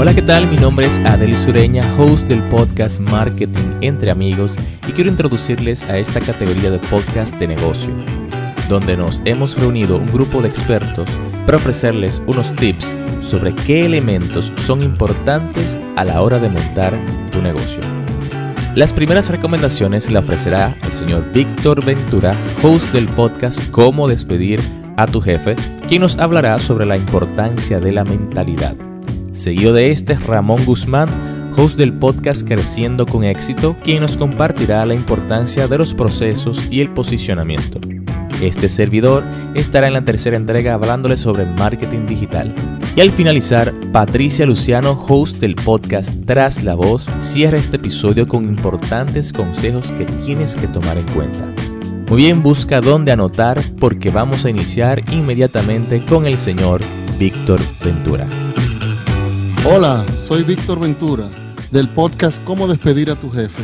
Hola, ¿qué tal? Mi nombre es Adel Sureña, host del podcast Marketing entre amigos y quiero introducirles a esta categoría de podcast de negocio, donde nos hemos reunido un grupo de expertos para ofrecerles unos tips sobre qué elementos son importantes a la hora de montar tu negocio. Las primeras recomendaciones la ofrecerá el señor Víctor Ventura, host del podcast Cómo despedir a tu jefe, quien nos hablará sobre la importancia de la mentalidad. Seguido de este Ramón Guzmán, host del podcast Creciendo con Éxito, quien nos compartirá la importancia de los procesos y el posicionamiento. Este servidor estará en la tercera entrega hablándole sobre marketing digital. Y al finalizar, Patricia Luciano, host del podcast Tras la Voz, cierra este episodio con importantes consejos que tienes que tomar en cuenta. Muy bien, busca dónde anotar porque vamos a iniciar inmediatamente con el señor Víctor Ventura. Hola, soy Víctor Ventura del podcast Cómo despedir a tu jefe.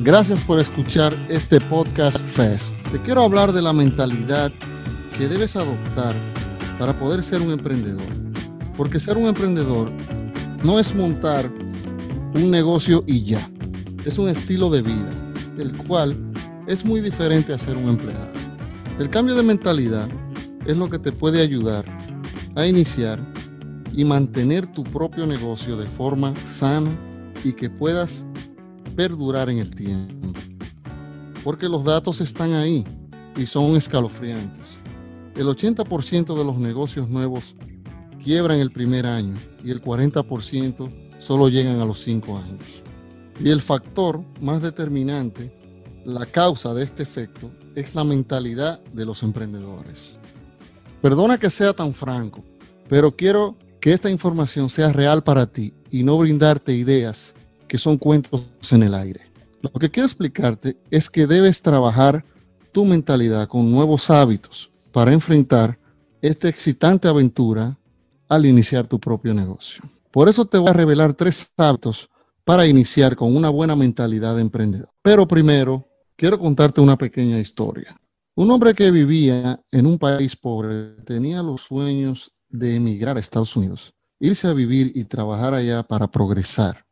Gracias por escuchar este podcast Fest. Te quiero hablar de la mentalidad que debes adoptar para poder ser un emprendedor. Porque ser un emprendedor no es montar un negocio y ya. Es un estilo de vida, el cual es muy diferente a ser un empleado. El cambio de mentalidad es lo que te puede ayudar a iniciar y mantener tu propio negocio de forma sana y que puedas perdurar en el tiempo. Porque los datos están ahí y son escalofriantes. El 80% de los negocios nuevos quiebran el primer año y el 40% solo llegan a los 5 años. Y el factor más determinante, la causa de este efecto, es la mentalidad de los emprendedores. Perdona que sea tan franco, pero quiero que esta información sea real para ti y no brindarte ideas que son cuentos en el aire. Lo que quiero explicarte es que debes trabajar tu mentalidad con nuevos hábitos para enfrentar esta excitante aventura al iniciar tu propio negocio. Por eso te voy a revelar tres hábitos para iniciar con una buena mentalidad de emprendedor. Pero primero, quiero contarte una pequeña historia. Un hombre que vivía en un país pobre tenía los sueños de emigrar a Estados Unidos, irse a vivir y trabajar allá para progresar.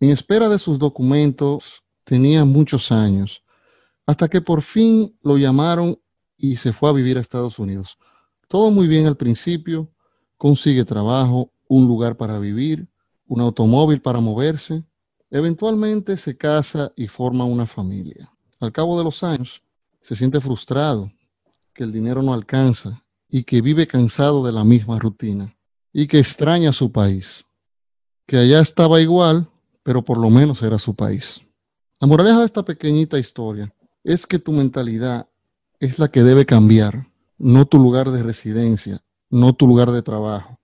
En espera de sus documentos tenía muchos años, hasta que por fin lo llamaron y se fue a vivir a Estados Unidos. Todo muy bien al principio, consigue trabajo, un lugar para vivir, un automóvil para moverse. Eventualmente se casa y forma una familia. Al cabo de los años, se siente frustrado, que el dinero no alcanza y que vive cansado de la misma rutina y que extraña su país, que allá estaba igual, pero por lo menos era su país. La moraleja de esta pequeñita historia es que tu mentalidad es la que debe cambiar, no tu lugar de residencia, no tu lugar de trabajo.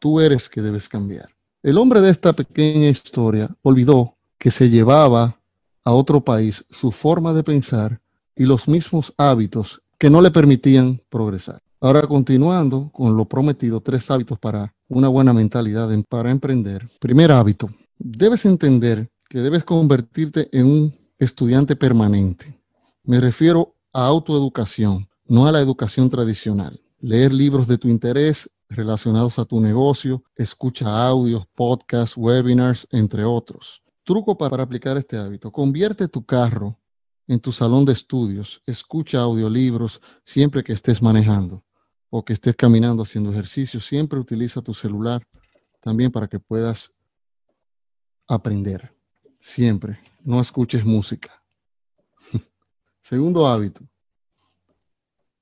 Tú eres que debes cambiar. El hombre de esta pequeña historia olvidó que se llevaba a otro país su forma de pensar y los mismos hábitos que no le permitían progresar. Ahora, continuando con lo prometido, tres hábitos para una buena mentalidad para emprender. Primer hábito, debes entender que debes convertirte en un estudiante permanente. Me refiero a autoeducación, no a la educación tradicional. Leer libros de tu interés relacionados a tu negocio, escucha audios, podcasts, webinars, entre otros. Truco para aplicar este hábito. Convierte tu carro en tu salón de estudios. Escucha audiolibros siempre que estés manejando o que estés caminando haciendo ejercicio, siempre utiliza tu celular también para que puedas aprender. Siempre. No escuches música. Segundo hábito.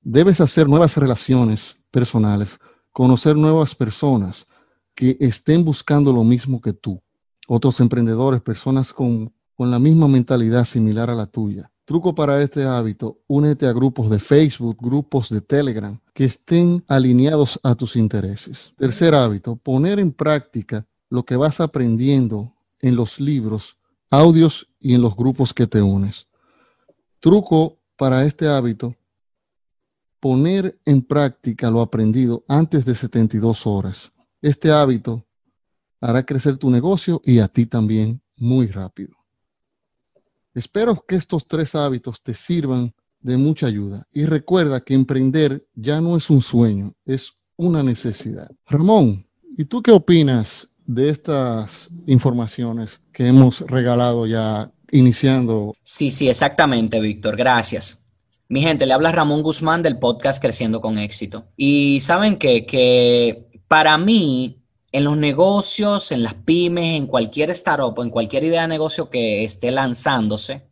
Debes hacer nuevas relaciones personales, conocer nuevas personas que estén buscando lo mismo que tú. Otros emprendedores, personas con, con la misma mentalidad similar a la tuya. Truco para este hábito, únete a grupos de Facebook, grupos de Telegram que estén alineados a tus intereses. Tercer hábito, poner en práctica lo que vas aprendiendo en los libros, audios y en los grupos que te unes. Truco para este hábito, poner en práctica lo aprendido antes de 72 horas. Este hábito hará crecer tu negocio y a ti también muy rápido. Espero que estos tres hábitos te sirvan de mucha ayuda y recuerda que emprender ya no es un sueño, es una necesidad. Ramón, ¿y tú qué opinas de estas informaciones que hemos regalado ya iniciando. Sí, sí, exactamente, Víctor. Gracias. Mi gente, le habla Ramón Guzmán del podcast Creciendo con Éxito. Y saben qué? que para mí, en los negocios, en las pymes, en cualquier startup, en cualquier idea de negocio que esté lanzándose,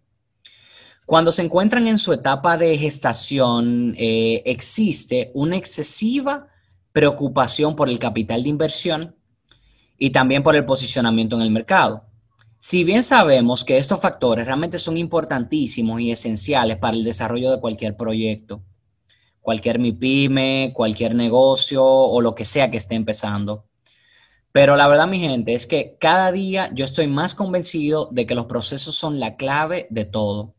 cuando se encuentran en su etapa de gestación, eh, existe una excesiva preocupación por el capital de inversión y también por el posicionamiento en el mercado. Si bien sabemos que estos factores realmente son importantísimos y esenciales para el desarrollo de cualquier proyecto, cualquier MIPYME, cualquier negocio o lo que sea que esté empezando. Pero la verdad, mi gente, es que cada día yo estoy más convencido de que los procesos son la clave de todo.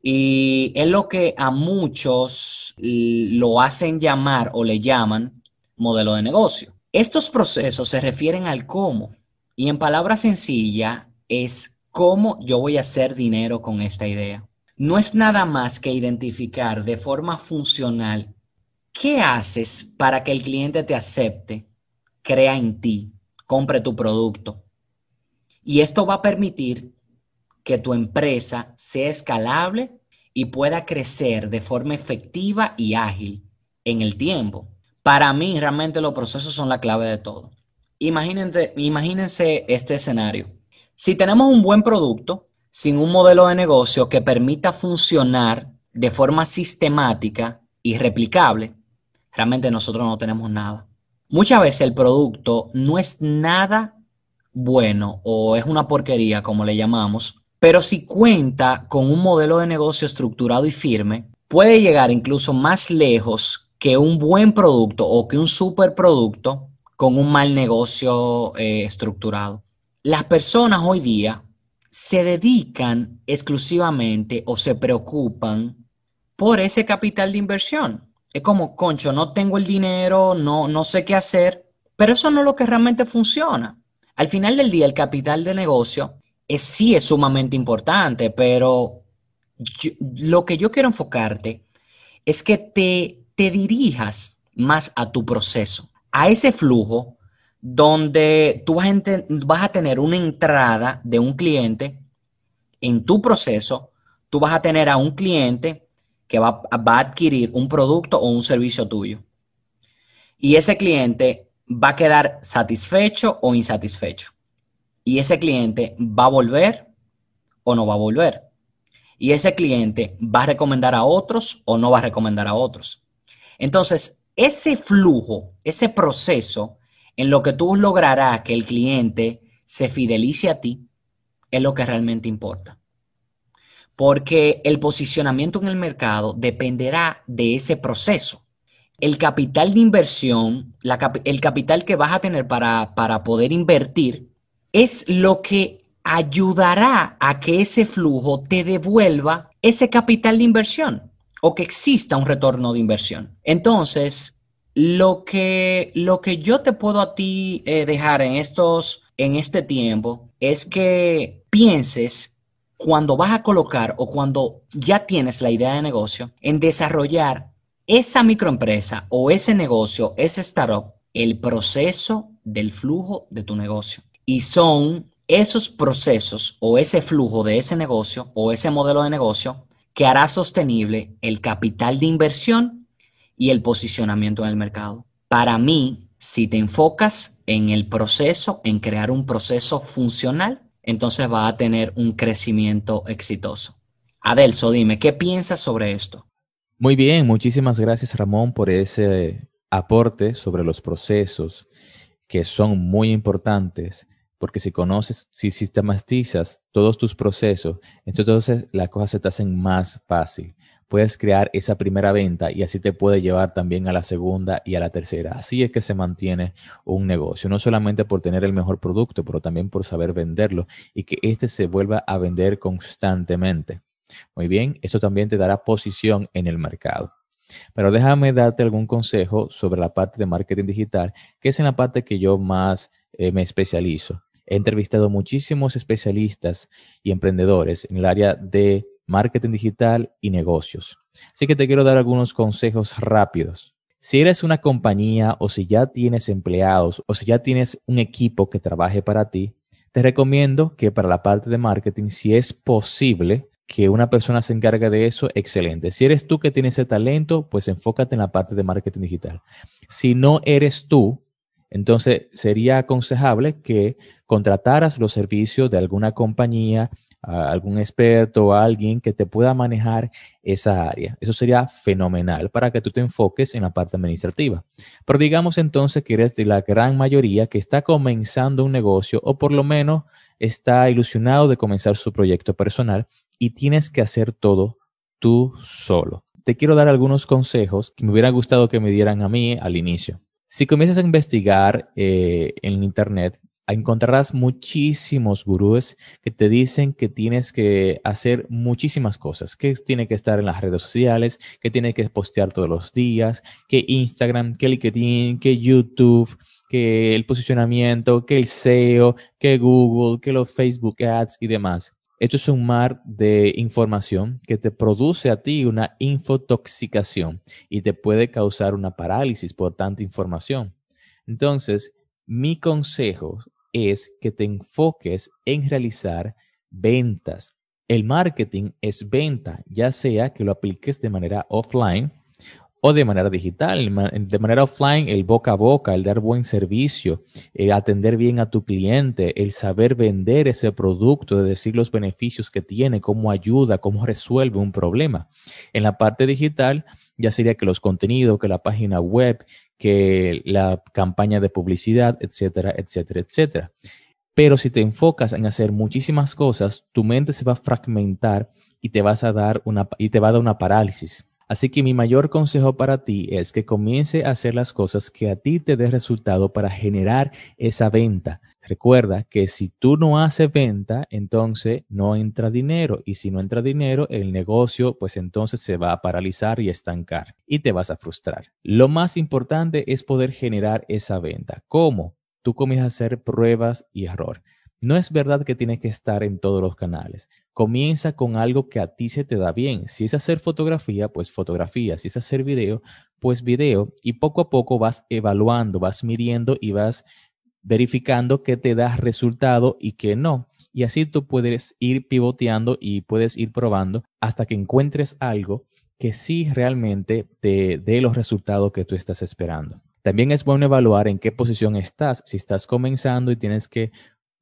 Y es lo que a muchos lo hacen llamar o le llaman modelo de negocio. Estos procesos se refieren al cómo. Y en palabras sencillas, es cómo yo voy a hacer dinero con esta idea. No es nada más que identificar de forma funcional qué haces para que el cliente te acepte, crea en ti, compre tu producto. Y esto va a permitir que tu empresa sea escalable y pueda crecer de forma efectiva y ágil en el tiempo. Para mí, realmente los procesos son la clave de todo. Imagínense, imagínense este escenario. Si tenemos un buen producto, sin un modelo de negocio que permita funcionar de forma sistemática y replicable, realmente nosotros no tenemos nada. Muchas veces el producto no es nada bueno o es una porquería, como le llamamos, pero si cuenta con un modelo de negocio estructurado y firme, puede llegar incluso más lejos que un buen producto o que un superproducto con un mal negocio eh, estructurado. Las personas hoy día se dedican exclusivamente o se preocupan por ese capital de inversión. Es como, concho, no tengo el dinero, no, no sé qué hacer, pero eso no es lo que realmente funciona. Al final del día, el capital de negocio es, sí es sumamente importante, pero lo que yo quiero enfocarte es que te, te dirijas más a tu proceso, a ese flujo donde tú vas a, vas a tener una entrada de un cliente en tu proceso, tú vas a tener a un cliente que va, a adquirir un producto o un servicio tuyo. Y ese cliente va a quedar satisfecho o insatisfecho y ese cliente va a volver o no va a volver. Y ese cliente va a recomendar a otros o no va a recomendar a otros. Entonces, ese flujo, ese proceso en lo que tú lograrás que el cliente se fidelice a ti, es lo que realmente importa. Porque el posicionamiento en el mercado dependerá de ese proceso. El capital de inversión, el capital que vas a tener para, para poder invertir, es lo que ayudará a que ese flujo te devuelva ese capital de inversión o que exista un retorno de inversión. Entonces, lo que, lo que yo te puedo a ti eh, dejar en, estos, en este tiempo es que pienses cuando vas a colocar o cuando ya tienes la idea de negocio en desarrollar esa microempresa o ese negocio, ese startup, el proceso del flujo de tu negocio. Y son esos procesos o ese flujo de ese negocio o ese modelo de negocio que hará sostenible el capital de inversión y el posicionamiento en el mercado. Para mí, si te enfocas en el proceso, en crear un proceso funcional, entonces va a tener un crecimiento exitoso. Adelso, dime, ¿qué piensas sobre esto? Muy bien, muchísimas gracias Ramón por ese aporte sobre los procesos que son muy importantes porque si conoces, si sistematizas todos tus procesos, entonces las cosas se te hacen más fácil. Puedes crear esa primera venta y así te puede llevar también a la segunda y a la tercera. Así es que se mantiene un negocio, no solamente por tener el mejor producto, pero también por saber venderlo y que éste se vuelva a vender constantemente. Muy bien, eso también te dará posición en el mercado. Pero déjame darte algún consejo sobre la parte de marketing digital, que es en la parte que yo más eh, me especializo. He entrevistado muchísimos especialistas y emprendedores en el área de marketing digital y negocios. Así que te quiero dar algunos consejos rápidos. Si eres una compañía o si ya tienes empleados o si ya tienes un equipo que trabaje para ti, te recomiendo que para la parte de marketing, si es posible que una persona se encargue de eso, excelente. Si eres tú que tienes ese talento, pues enfócate en la parte de marketing digital. Si no eres tú, entonces sería aconsejable que contrataras los servicios de alguna compañía algún experto o alguien que te pueda manejar esa área. Eso sería fenomenal para que tú te enfoques en la parte administrativa. Pero digamos entonces que eres de la gran mayoría que está comenzando un negocio o por lo menos está ilusionado de comenzar su proyecto personal y tienes que hacer todo tú solo. Te quiero dar algunos consejos que me hubiera gustado que me dieran a mí al inicio. Si comienzas a investigar eh, en Internet, encontrarás muchísimos gurús que te dicen que tienes que hacer muchísimas cosas, que tiene que estar en las redes sociales, que tiene que postear todos los días, que Instagram, que LinkedIn, que YouTube, que el posicionamiento, que el SEO, que Google, que los Facebook Ads y demás. Esto es un mar de información que te produce a ti una infotoxicación y te puede causar una parálisis por tanta información. Entonces, mi consejo es que te enfoques en realizar ventas. El marketing es venta, ya sea que lo apliques de manera offline o de manera digital. De manera offline, el boca a boca, el dar buen servicio, el atender bien a tu cliente, el saber vender ese producto, de decir los beneficios que tiene, cómo ayuda, cómo resuelve un problema. En la parte digital, ya sería que los contenidos, que la página web, que la campaña de publicidad, etcétera, etcétera, etcétera. Pero si te enfocas en hacer muchísimas cosas, tu mente se va a fragmentar y te vas a dar una y te va a dar una parálisis. Así que mi mayor consejo para ti es que comience a hacer las cosas que a ti te dé resultado para generar esa venta. Recuerda que si tú no haces venta, entonces no entra dinero y si no entra dinero, el negocio pues entonces se va a paralizar y estancar y te vas a frustrar. Lo más importante es poder generar esa venta. ¿Cómo? Tú comienzas a hacer pruebas y error. No es verdad que tienes que estar en todos los canales. Comienza con algo que a ti se te da bien. Si es hacer fotografía, pues fotografía. Si es hacer video, pues video. Y poco a poco vas evaluando, vas midiendo y vas verificando qué te da resultado y qué no. Y así tú puedes ir pivoteando y puedes ir probando hasta que encuentres algo que sí realmente te dé los resultados que tú estás esperando. También es bueno evaluar en qué posición estás. Si estás comenzando y tienes que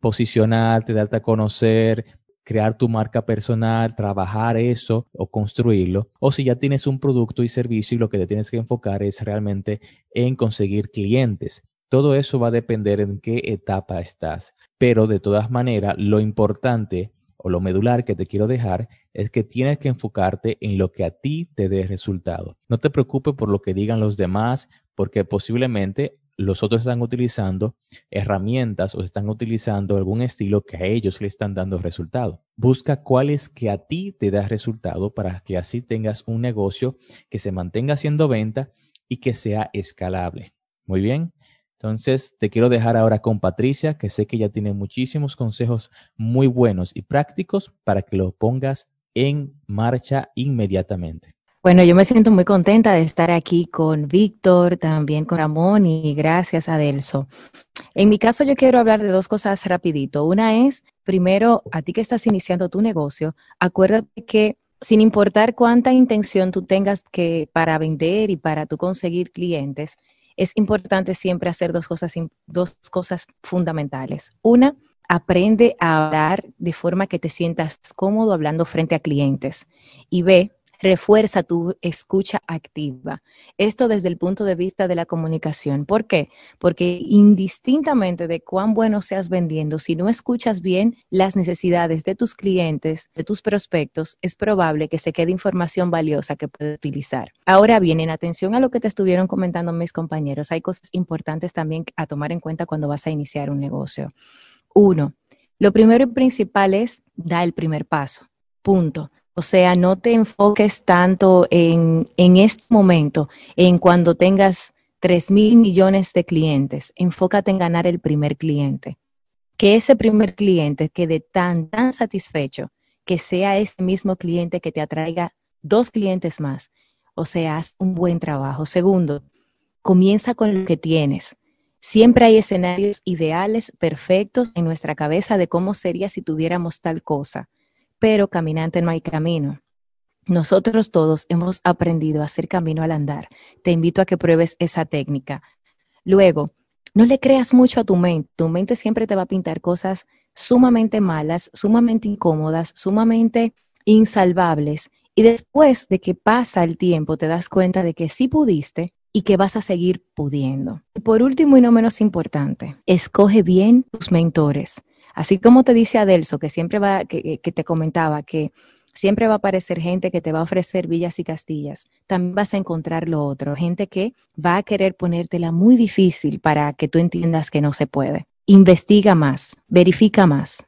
posicionarte, darte a conocer, crear tu marca personal, trabajar eso o construirlo, o si ya tienes un producto y servicio y lo que te tienes que enfocar es realmente en conseguir clientes. Todo eso va a depender en qué etapa estás. Pero de todas maneras, lo importante o lo medular que te quiero dejar es que tienes que enfocarte en lo que a ti te dé resultado. No te preocupes por lo que digan los demás, porque posiblemente los otros están utilizando herramientas o están utilizando algún estilo que a ellos le están dando resultado. Busca cuál es que a ti te da resultado para que así tengas un negocio que se mantenga haciendo venta y que sea escalable. Muy bien. Entonces, te quiero dejar ahora con Patricia, que sé que ya tiene muchísimos consejos muy buenos y prácticos para que los pongas en marcha inmediatamente. Bueno, yo me siento muy contenta de estar aquí con Víctor, también con Ramón y gracias a Delso. En mi caso, yo quiero hablar de dos cosas rapidito. Una es, primero, a ti que estás iniciando tu negocio, acuérdate que sin importar cuánta intención tú tengas que para vender y para tú conseguir clientes, es importante siempre hacer dos cosas, dos cosas fundamentales. Una, aprende a hablar de forma que te sientas cómodo hablando frente a clientes. Y B, refuerza tu escucha activa. Esto desde el punto de vista de la comunicación. ¿Por qué? Porque indistintamente de cuán bueno seas vendiendo, si no escuchas bien las necesidades de tus clientes, de tus prospectos, es probable que se quede información valiosa que puedes utilizar. Ahora bien, en atención a lo que te estuvieron comentando mis compañeros, hay cosas importantes también a tomar en cuenta cuando vas a iniciar un negocio. Uno, lo primero y principal es dar el primer paso. Punto. O sea, no te enfoques tanto en, en este momento, en cuando tengas 3 mil millones de clientes. Enfócate en ganar el primer cliente. Que ese primer cliente quede tan, tan satisfecho que sea ese mismo cliente que te atraiga dos clientes más. O sea, haz un buen trabajo. Segundo, comienza con lo que tienes. Siempre hay escenarios ideales, perfectos en nuestra cabeza de cómo sería si tuviéramos tal cosa, pero caminante no hay camino. Nosotros todos hemos aprendido a hacer camino al andar. Te invito a que pruebes esa técnica. Luego, no le creas mucho a tu mente. Tu mente siempre te va a pintar cosas sumamente malas, sumamente incómodas, sumamente insalvables. Y después de que pasa el tiempo, te das cuenta de que sí pudiste y que vas a seguir pudiendo. por último y no menos importante, escoge bien tus mentores. Así como te dice Adelso, que siempre va, que, te comentaba que siempre va a aparecer gente que te va a ofrecer villas y castillas. También vas a encontrar lo otro, gente que va a querer ponértela muy difícil para que tú entiendas que no se puede. Investiga más, verifica más,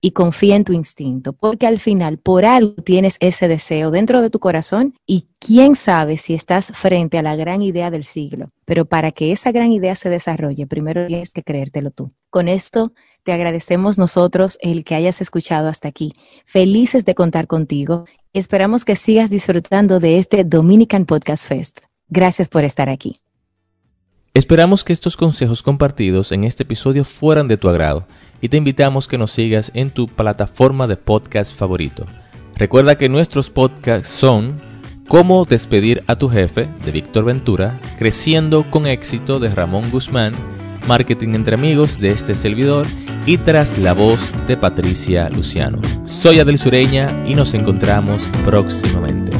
y confía en tu instinto, porque al final por algo tienes ese deseo dentro de tu corazón y quién sabe si estás frente a la gran idea del siglo. Pero para que esa gran idea se desarrolle, primero tienes que creértelo tú. Con esto te agradecemos nosotros el que hayas escuchado hasta aquí. Felices de contar contigo. Esperamos que sigas disfrutando de este Dominican Podcast Fest. Gracias por estar aquí. Esperamos que estos consejos compartidos en este episodio fueran de tu agrado y te invitamos que nos sigas en tu plataforma de podcast favorito. Recuerda que nuestros podcasts son Cómo despedir a tu jefe de Víctor Ventura, Creciendo con éxito de Ramón Guzmán, Marketing entre amigos de este servidor y Tras la voz de Patricia Luciano. Soy Adel Sureña y nos encontramos próximamente.